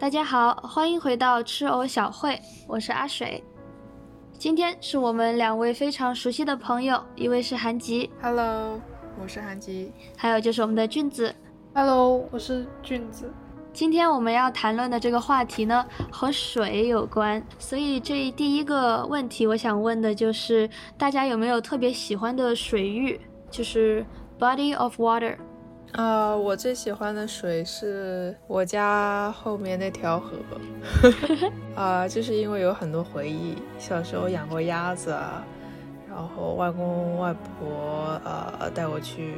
大家好，欢迎回到吃藕小会，我是阿水。今天是我们两位非常熟悉的朋友，一位是韩吉，Hello，我是韩吉，还有就是我们的俊子，Hello，我是俊子。今天我们要谈论的这个话题呢，和水有关，所以这第一个问题，我想问的就是大家有没有特别喜欢的水域，就是 body of water。啊，我最喜欢的水是我家后面那条河，啊，就是因为有很多回忆，小时候养过鸭子啊，然后外公外婆呃带我去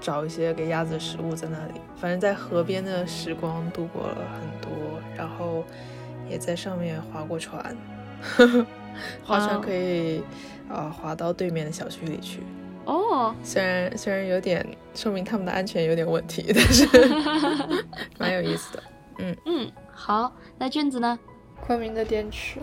找一些给鸭子食物在那里，反正在河边的时光度过了很多，然后也在上面划过船，划船可以啊划到对面的小区里去。哦，虽然虽然有点说明他们的安全有点问题，但是 蛮有意思的。嗯嗯，好，那卷子呢？昆明的滇池，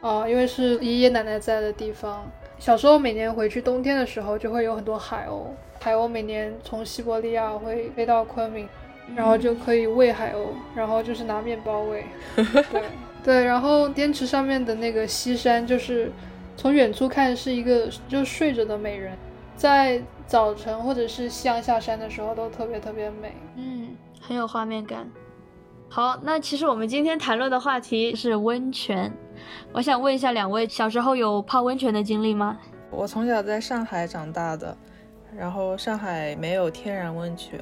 哦，因为是爷爷奶奶在的地方。小时候每年回去，冬天的时候就会有很多海鸥，海鸥每年从西伯利亚会飞到昆明，然后就可以喂海鸥，然后就是拿面包喂。对对，然后滇池上面的那个西山，就是从远处看是一个就睡着的美人。在早晨或者是夕阳下山的时候，都特别特别美，嗯，很有画面感。好，那其实我们今天谈论的话题是温泉。我想问一下两位，小时候有泡温泉的经历吗？我从小在上海长大的，然后上海没有天然温泉，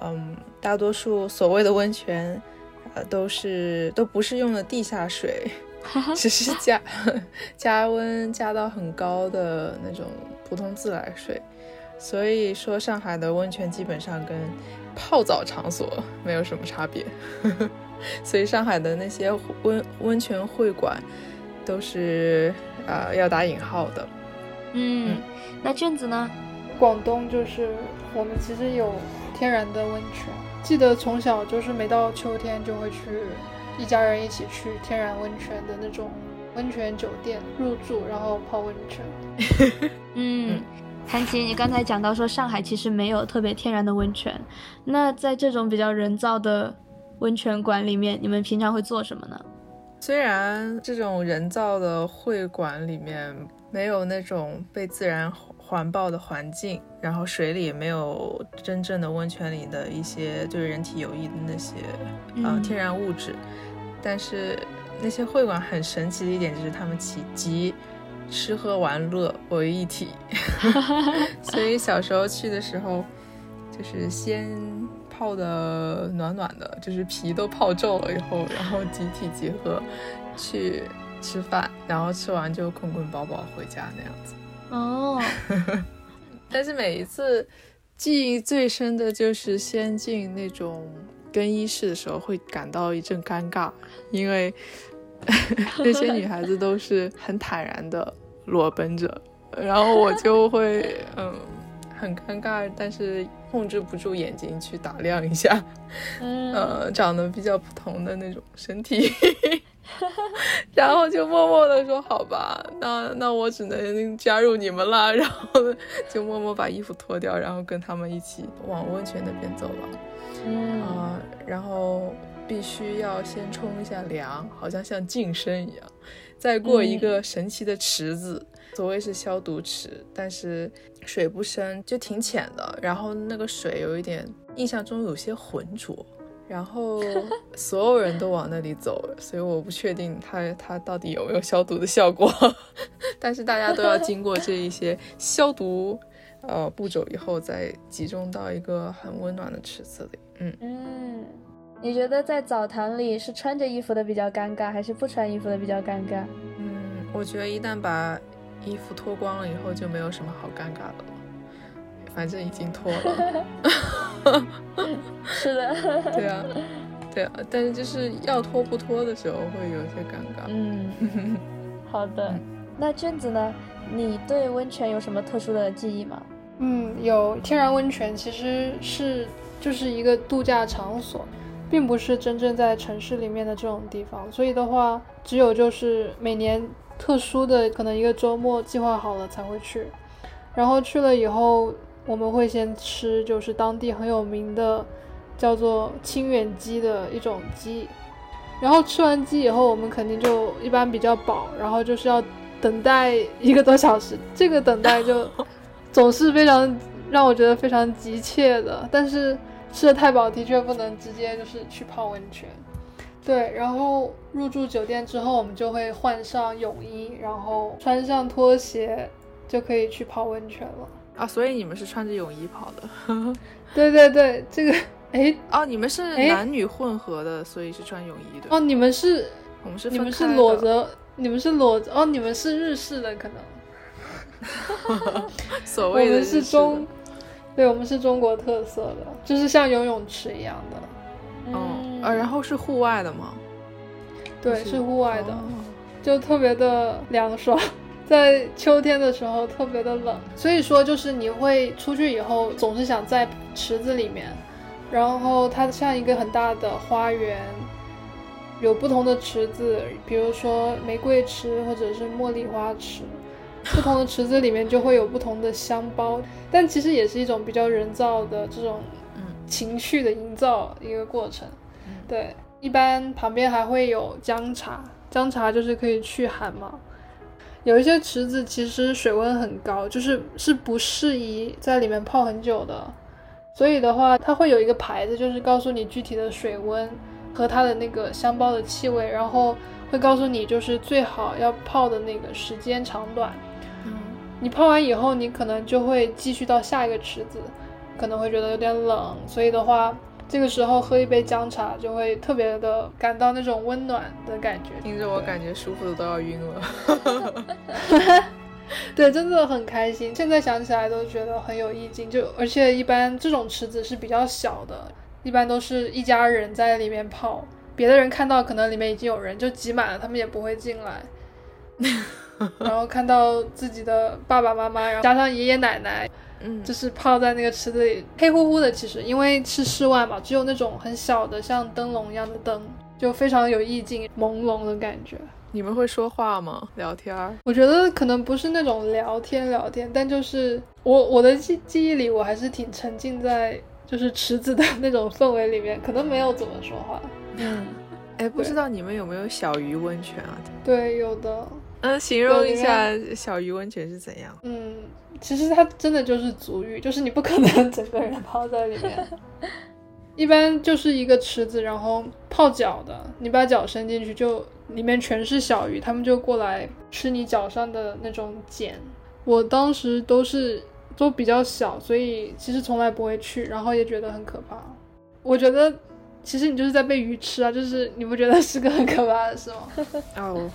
嗯，大多数所谓的温泉，呃，都是都不是用的地下水，只是加 加温加到很高的那种。普通自来水，所以说上海的温泉基本上跟泡澡场所没有什么差别，所以上海的那些温温泉会馆都是呃要打引号的。嗯，那卷子呢？广东就是我们其实有天然的温泉，记得从小就是每到秋天就会去一家人一起去天然温泉的那种。温泉酒店入住，然后泡温泉。嗯，谭琪，你刚才讲到说上海其实没有特别天然的温泉，那在这种比较人造的温泉馆里面，你们平常会做什么呢？虽然这种人造的会馆里面没有那种被自然环抱的环境，然后水里也没有真正的温泉里的一些对人体有益的那些啊天然物质，但是。那些会馆很神奇的一点就是他们集集吃喝玩乐为一体，所以小时候去的时候，就是先泡的暖暖的，就是皮都泡皱了以后，然后集体集合去吃饭，然后吃完就捆捆饱饱回家那样子。哦，但是每一次记忆最深的就是先进那种更衣室的时候，会感到一阵尴尬，因为。那些女孩子都是很坦然的裸奔着，然后我就会嗯很尴尬，但是控制不住眼睛去打量一下，呃长得比较不同的那种身体，然后就默默的说好吧，那那我只能加入你们了，然后就默默把衣服脱掉，然后跟他们一起往温泉那边走了，嗯。啊，然后。必须要先冲一下凉，好像像净身一样，再过一个神奇的池子，所谓是消毒池，但是水不深，就挺浅的。然后那个水有一点，印象中有些浑浊。然后 所有人都往那里走，所以我不确定它它到底有没有消毒的效果。但是大家都要经过这一些消毒呃步骤以后，再集中到一个很温暖的池子里。嗯嗯。你觉得在澡堂里是穿着衣服的比较尴尬，还是不穿衣服的比较尴尬？嗯，我觉得一旦把衣服脱光了以后，就没有什么好尴尬的了。反正已经脱了。是的。对啊，对啊，但是就是要脱不脱的时候会有些尴尬。嗯，好的。那卷子呢？你对温泉有什么特殊的记忆吗？嗯，有天然温泉，其实是就是一个度假场所。并不是真正在城市里面的这种地方，所以的话，只有就是每年特殊的可能一个周末计划好了才会去，然后去了以后，我们会先吃就是当地很有名的叫做清远鸡的一种鸡，然后吃完鸡以后，我们肯定就一般比较饱，然后就是要等待一个多小时。这个等待就 总是非常让我觉得非常急切的，但是吃的太饱的确不能直接就是去泡温泉。对，然后入住酒店之后，我们就会换上泳衣，然后穿上拖鞋，就可以去泡温泉了。啊，所以你们是穿着泳衣跑的？对对对，这个，哎，哦，你们是男女混合的，所以是穿泳衣的。哦，你们是，我们是，你们是裸着，你们是裸着，哦，你们是日式的可能。所谓的是中，对，我们是中国特色的，就是像游泳池一样的。嗯，呃，然后是户外的吗？对，是户外的，就特别的凉爽，在秋天的时候特别的冷，所以说就是你会出去以后总是想在池子里面，然后它像一个很大的花园，有不同的池子，比如说玫瑰池或者是茉莉花池，不同的池子里面就会有不同的香包，但其实也是一种比较人造的这种。情绪的营造一个过程，对，一般旁边还会有姜茶，姜茶就是可以驱寒嘛。有一些池子其实水温很高，就是是不适宜在里面泡很久的，所以的话，它会有一个牌子，就是告诉你具体的水温和它的那个香包的气味，然后会告诉你就是最好要泡的那个时间长短。嗯，你泡完以后，你可能就会继续到下一个池子。可能会觉得有点冷，所以的话，这个时候喝一杯姜茶就会特别的感到那种温暖的感觉。听着我感觉舒服的都要晕了。对，真的很开心。现在想起来都觉得很有意境。就而且一般这种池子是比较小的，一般都是一家人在里面泡，别的人看到可能里面已经有人就挤满了，他们也不会进来。然后看到自己的爸爸妈妈，然后加上爷爷奶奶。嗯，就是泡在那个池子里，黑乎乎的。其实因为是室外嘛，只有那种很小的像灯笼一样的灯，就非常有意境，朦胧的感觉。你们会说话吗？聊天？我觉得可能不是那种聊天聊天，但就是我我的记记忆里，我还是挺沉浸在就是池子的那种氛围里面，可能没有怎么说话。嗯，哎，不知道你们有没有小鱼温泉啊？对，有的。嗯，形容一下小鱼温泉是怎样？嗯。其实它真的就是足浴，就是你不可能 整个人泡在里面。一般就是一个池子，然后泡脚的，你把脚伸进去，就里面全是小鱼，他们就过来吃你脚上的那种茧。我当时都是都比较小，所以其实从来不会去，然后也觉得很可怕。我觉得其实你就是在被鱼吃啊，就是你不觉得是个很可怕的事吗？哦。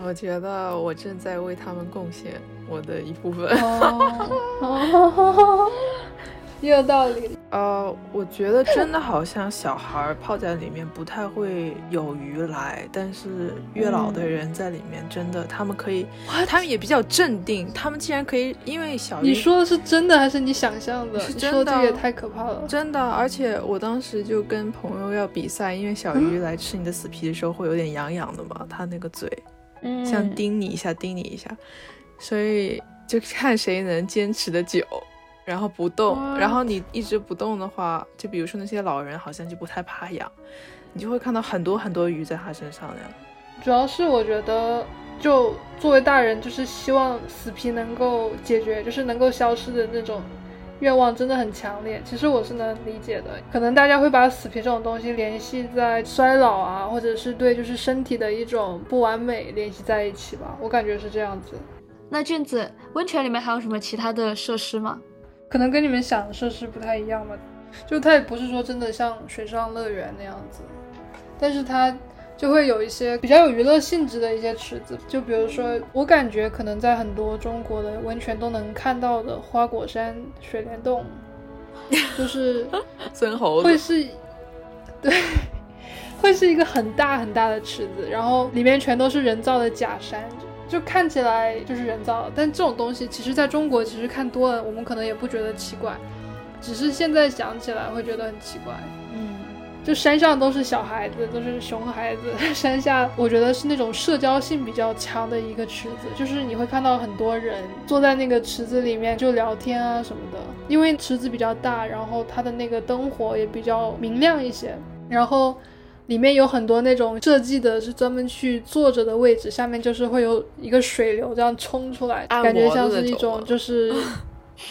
我觉得我正在为他们贡献我的一部分。哦，也有道理。呃，我觉得真的好像小孩泡在里面不太会有鱼来，但是越老的人在里面真的，他们可以，他们也比较镇定。他们竟然可以，因为小鱼。你说的是真的还是你想象的？是真的，也太可怕了。真的，而且我当时就跟朋友要比赛，因为小鱼来吃你的死皮的时候会有点痒痒的嘛，它那个嘴。像叮你一下，叮你一下，所以就看谁能坚持的久，然后不动。然后你一直不动的话，就比如说那些老人，好像就不太怕痒，你就会看到很多很多鱼在他身上那样。主要是我觉得，就作为大人，就是希望死皮能够解决，就是能够消失的那种。愿望真的很强烈，其实我是能理解的。可能大家会把死皮这种东西联系在衰老啊，或者是对就是身体的一种不完美联系在一起吧。我感觉是这样子。那俊子，温泉里面还有什么其他的设施吗？可能跟你们想的设施不太一样吧。就它也不是说真的像水上乐园那样子，但是它。就会有一些比较有娱乐性质的一些池子，就比如说，我感觉可能在很多中国的温泉都能看到的花果山水帘洞，就是孙猴会是，对，会是一个很大很大的池子，然后里面全都是人造的假山，就看起来就是人造，但这种东西其实在中国其实看多了，我们可能也不觉得奇怪，只是现在想起来会觉得很奇怪。就山上都是小孩子，都是熊孩子。山下我觉得是那种社交性比较强的一个池子，就是你会看到很多人坐在那个池子里面就聊天啊什么的。因为池子比较大，然后它的那个灯火也比较明亮一些。然后里面有很多那种设计的是专门去坐着的位置，下面就是会有一个水流这样冲出来，感觉像是一种 就是。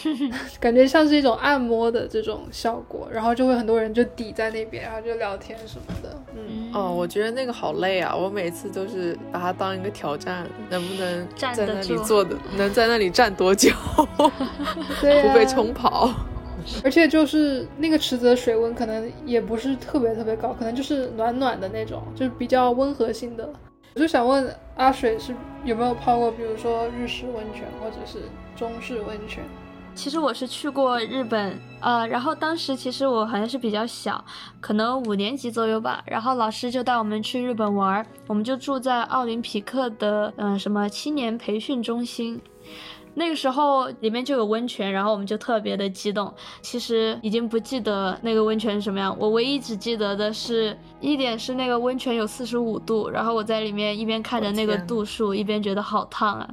感觉像是一种按摩的这种效果，然后就会很多人就抵在那边，然后就聊天什么的。嗯，哦，我觉得那个好累啊！我每次都是把它当一个挑战，能不能在那里坐的，能在那里站多久，不被冲跑。而且就是那个池子的水温可能也不是特别特别高，可能就是暖暖的那种，就是比较温和性的。我就想问阿水是有没有泡过，比如说日式温泉或者是中式温泉？其实我是去过日本，呃，然后当时其实我好像是比较小，可能五年级左右吧，然后老师就带我们去日本玩，我们就住在奥林匹克的，嗯，什么青年培训中心。那个时候里面就有温泉，然后我们就特别的激动。其实已经不记得那个温泉是什么样，我唯一只记得的是一点是那个温泉有四十五度，然后我在里面一边看着那个度数，一边觉得好烫啊。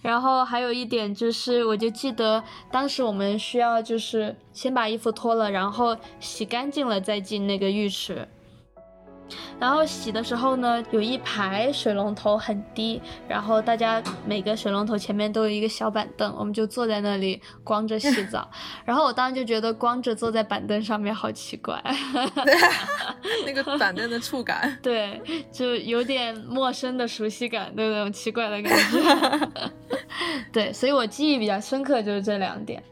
然后还有一点就是，我就记得当时我们需要就是先把衣服脱了，然后洗干净了再进那个浴池。然后洗的时候呢，有一排水龙头很低，然后大家每个水龙头前面都有一个小板凳，我们就坐在那里光着洗澡。然后我当时就觉得光着坐在板凳上面好奇怪，那个板凳的触感，对，就有点陌生的熟悉感，那种奇怪的感觉。对，所以我记忆比较深刻就是这两点。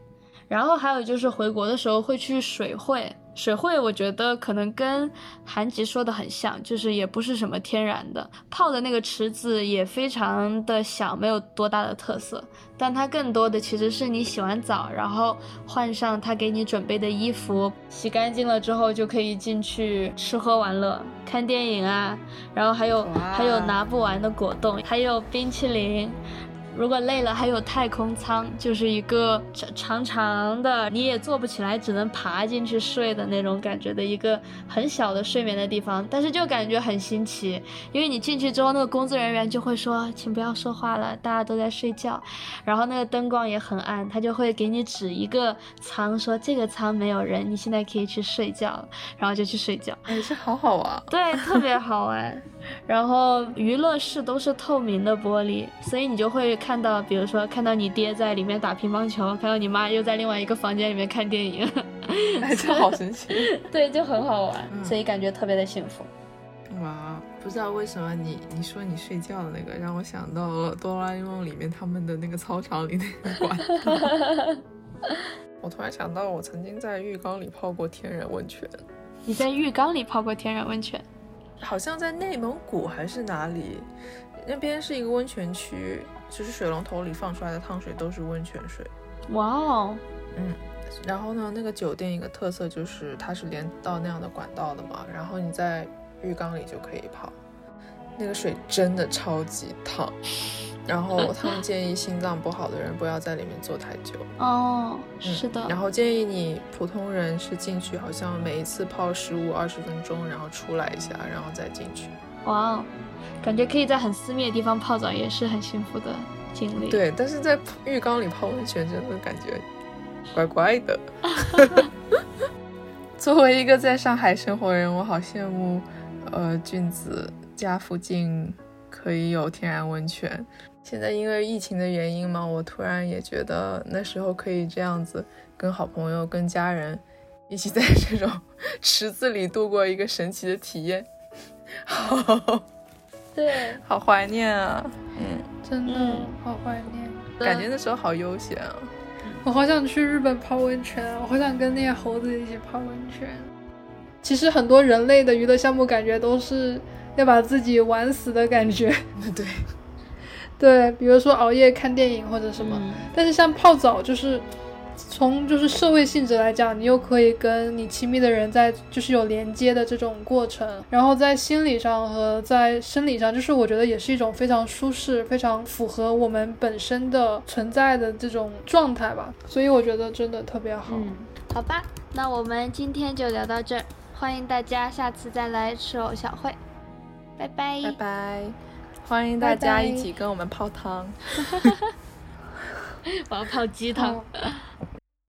然后还有就是回国的时候会去水会。水会我觉得可能跟韩吉说的很像，就是也不是什么天然的，泡的那个池子也非常的小，没有多大的特色，但它更多的其实是你洗完澡，然后换上他给你准备的衣服，洗干净了之后就可以进去吃喝玩乐，看电影啊，然后还有还有拿不完的果冻，还有冰淇淋。如果累了，还有太空舱，就是一个长长的，你也坐不起来，只能爬进去睡的那种感觉的一个很小的睡眠的地方。但是就感觉很新奇，因为你进去之后，那个工作人员就会说，请不要说话了，大家都在睡觉。然后那个灯光也很暗，他就会给你指一个舱，说这个舱没有人，你现在可以去睡觉了。然后就去睡觉，哎，这好好玩。对，特别好玩。然后娱乐室都是透明的玻璃，所以你就会看到，比如说看到你爹在里面打乒乓球，看到你妈又在另外一个房间里面看电影，哎，这好神奇。对，就很好玩，所以感觉特别的幸福。哇，不知道为什么你你说你睡觉的那个，让我想到了哆啦 A 梦里面他们的那个操场里那个管道。我突然想到，我曾经在浴缸里泡过天然温泉。你在浴缸里泡过天然温泉？好像在内蒙古还是哪里，那边是一个温泉区，就是水龙头里放出来的烫水都是温泉水。哇哦，嗯，然后呢，那个酒店一个特色就是它是连到那样的管道的嘛，然后你在浴缸里就可以泡，那个水真的超级烫。然后他们建议心脏不好的人不要在里面坐太久哦，是的。然后建议你普通人是进去，好像每一次泡十五二十分钟，然后出来一下，然后再进去。哇哦，感觉可以在很私密的地方泡澡，也是很幸福的经历。对，但是在浴缸里泡温泉真的感觉怪怪的。作为一个在上海生活的人，我好羡慕，呃，俊子家附近可以有天然温泉。现在因为疫情的原因嘛，我突然也觉得那时候可以这样子跟好朋友、跟家人一起在这种 池子里度过一个神奇的体验，好，对，好怀念啊，嗯，真的。好怀念，感觉那时候好悠闲啊，我好想去日本泡温泉啊，我好想跟那些猴子一起泡温泉。其实很多人类的娱乐项目感觉都是要把自己玩死的感觉，对。对，比如说熬夜看电影或者什么，但是像泡澡，就是从就是社会性质来讲，你又可以跟你亲密的人在就是有连接的这种过程，然后在心理上和在生理上，就是我觉得也是一种非常舒适、非常符合我们本身的存在的这种状态吧。所以我觉得真的特别好。嗯，好吧，那我们今天就聊到这儿，欢迎大家下次再来吃藕小会，拜拜，拜拜。欢迎大家一起跟我们泡汤，我要泡鸡汤。